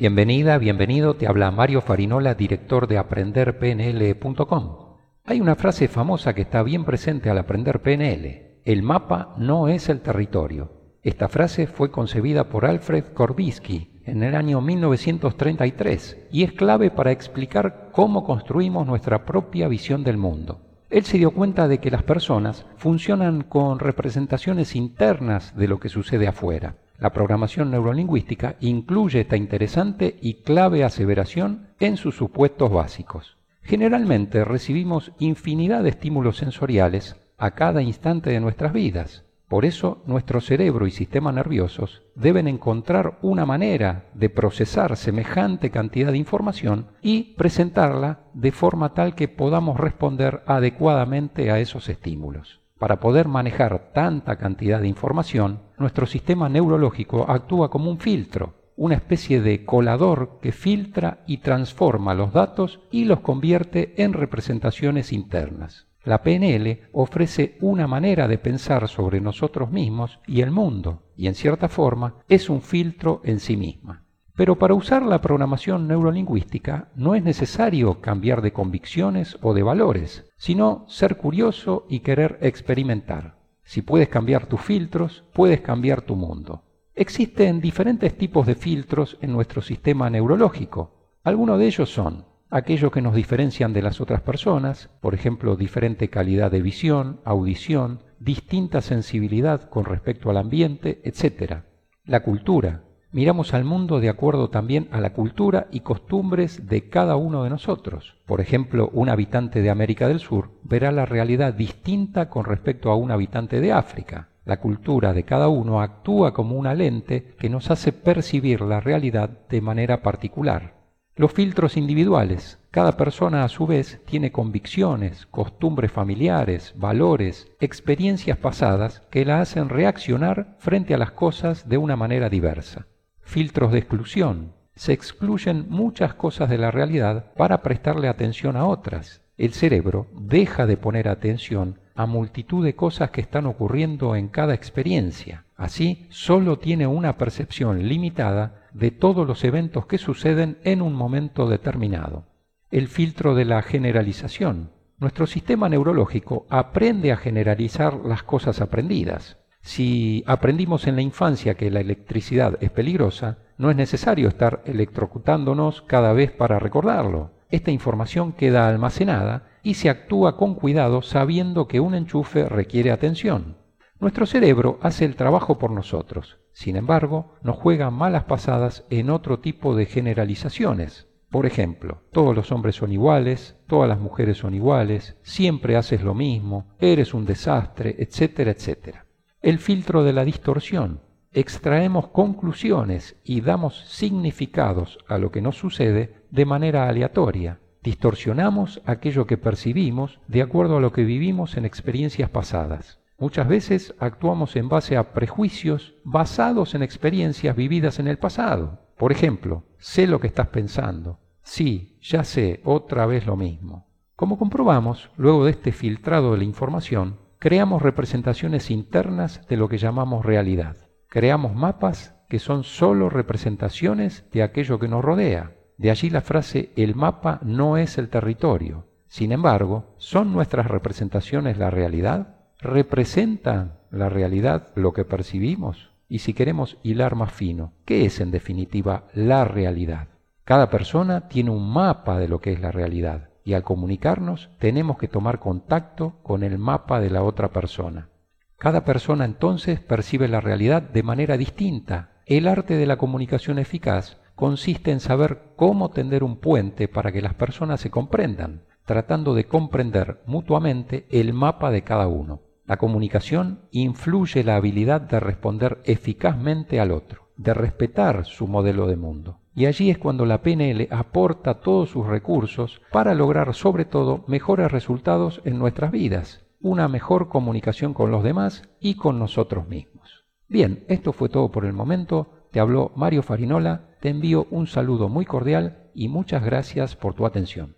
Bienvenida, bienvenido, te habla Mario Farinola, director de aprenderpnl.com. Hay una frase famosa que está bien presente al aprender PNL. El mapa no es el territorio. Esta frase fue concebida por Alfred Korbisky en el año 1933 y es clave para explicar cómo construimos nuestra propia visión del mundo. Él se dio cuenta de que las personas funcionan con representaciones internas de lo que sucede afuera. La programación neurolingüística incluye esta interesante y clave aseveración en sus supuestos básicos. Generalmente recibimos infinidad de estímulos sensoriales a cada instante de nuestras vidas. Por eso nuestro cerebro y sistema nerviosos deben encontrar una manera de procesar semejante cantidad de información y presentarla de forma tal que podamos responder adecuadamente a esos estímulos. Para poder manejar tanta cantidad de información, nuestro sistema neurológico actúa como un filtro, una especie de colador que filtra y transforma los datos y los convierte en representaciones internas. La PNL ofrece una manera de pensar sobre nosotros mismos y el mundo, y en cierta forma es un filtro en sí misma. Pero para usar la programación neurolingüística no es necesario cambiar de convicciones o de valores, sino ser curioso y querer experimentar. Si puedes cambiar tus filtros, puedes cambiar tu mundo. Existen diferentes tipos de filtros en nuestro sistema neurológico. Algunos de ellos son aquellos que nos diferencian de las otras personas, por ejemplo, diferente calidad de visión, audición, distinta sensibilidad con respecto al ambiente, etc. La cultura, miramos al mundo de acuerdo también a la cultura y costumbres de cada uno de nosotros. Por ejemplo, un habitante de América del Sur verá la realidad distinta con respecto a un habitante de África. La cultura de cada uno actúa como una lente que nos hace percibir la realidad de manera particular. Los filtros individuales. Cada persona a su vez tiene convicciones, costumbres familiares, valores, experiencias pasadas que la hacen reaccionar frente a las cosas de una manera diversa filtros de exclusión. Se excluyen muchas cosas de la realidad para prestarle atención a otras. El cerebro deja de poner atención a multitud de cosas que están ocurriendo en cada experiencia. Así, solo tiene una percepción limitada de todos los eventos que suceden en un momento determinado. El filtro de la generalización. Nuestro sistema neurológico aprende a generalizar las cosas aprendidas. Si aprendimos en la infancia que la electricidad es peligrosa, no es necesario estar electrocutándonos cada vez para recordarlo. Esta información queda almacenada y se actúa con cuidado sabiendo que un enchufe requiere atención. Nuestro cerebro hace el trabajo por nosotros. Sin embargo, nos juega malas pasadas en otro tipo de generalizaciones. Por ejemplo, todos los hombres son iguales, todas las mujeres son iguales, siempre haces lo mismo, eres un desastre, etcétera, etcétera el filtro de la distorsión. Extraemos conclusiones y damos significados a lo que nos sucede de manera aleatoria. Distorsionamos aquello que percibimos de acuerdo a lo que vivimos en experiencias pasadas. Muchas veces actuamos en base a prejuicios basados en experiencias vividas en el pasado. Por ejemplo, sé lo que estás pensando. Sí, ya sé, otra vez lo mismo. Como comprobamos, luego de este filtrado de la información, creamos representaciones internas de lo que llamamos realidad. Creamos mapas que son sólo representaciones de aquello que nos rodea. De allí la frase el mapa no es el territorio. Sin embargo, ¿son nuestras representaciones la realidad? ¿Representan la realidad lo que percibimos? Y si queremos hilar más fino, ¿qué es en definitiva la realidad? Cada persona tiene un mapa de lo que es la realidad y al comunicarnos tenemos que tomar contacto con el mapa de la otra persona. Cada persona entonces percibe la realidad de manera distinta. El arte de la comunicación eficaz consiste en saber cómo tender un puente para que las personas se comprendan, tratando de comprender mutuamente el mapa de cada uno. La comunicación influye la habilidad de responder eficazmente al otro, de respetar su modelo de mundo. Y allí es cuando la PNL aporta todos sus recursos para lograr sobre todo mejores resultados en nuestras vidas, una mejor comunicación con los demás y con nosotros mismos. Bien, esto fue todo por el momento. Te habló Mario Farinola, te envío un saludo muy cordial y muchas gracias por tu atención.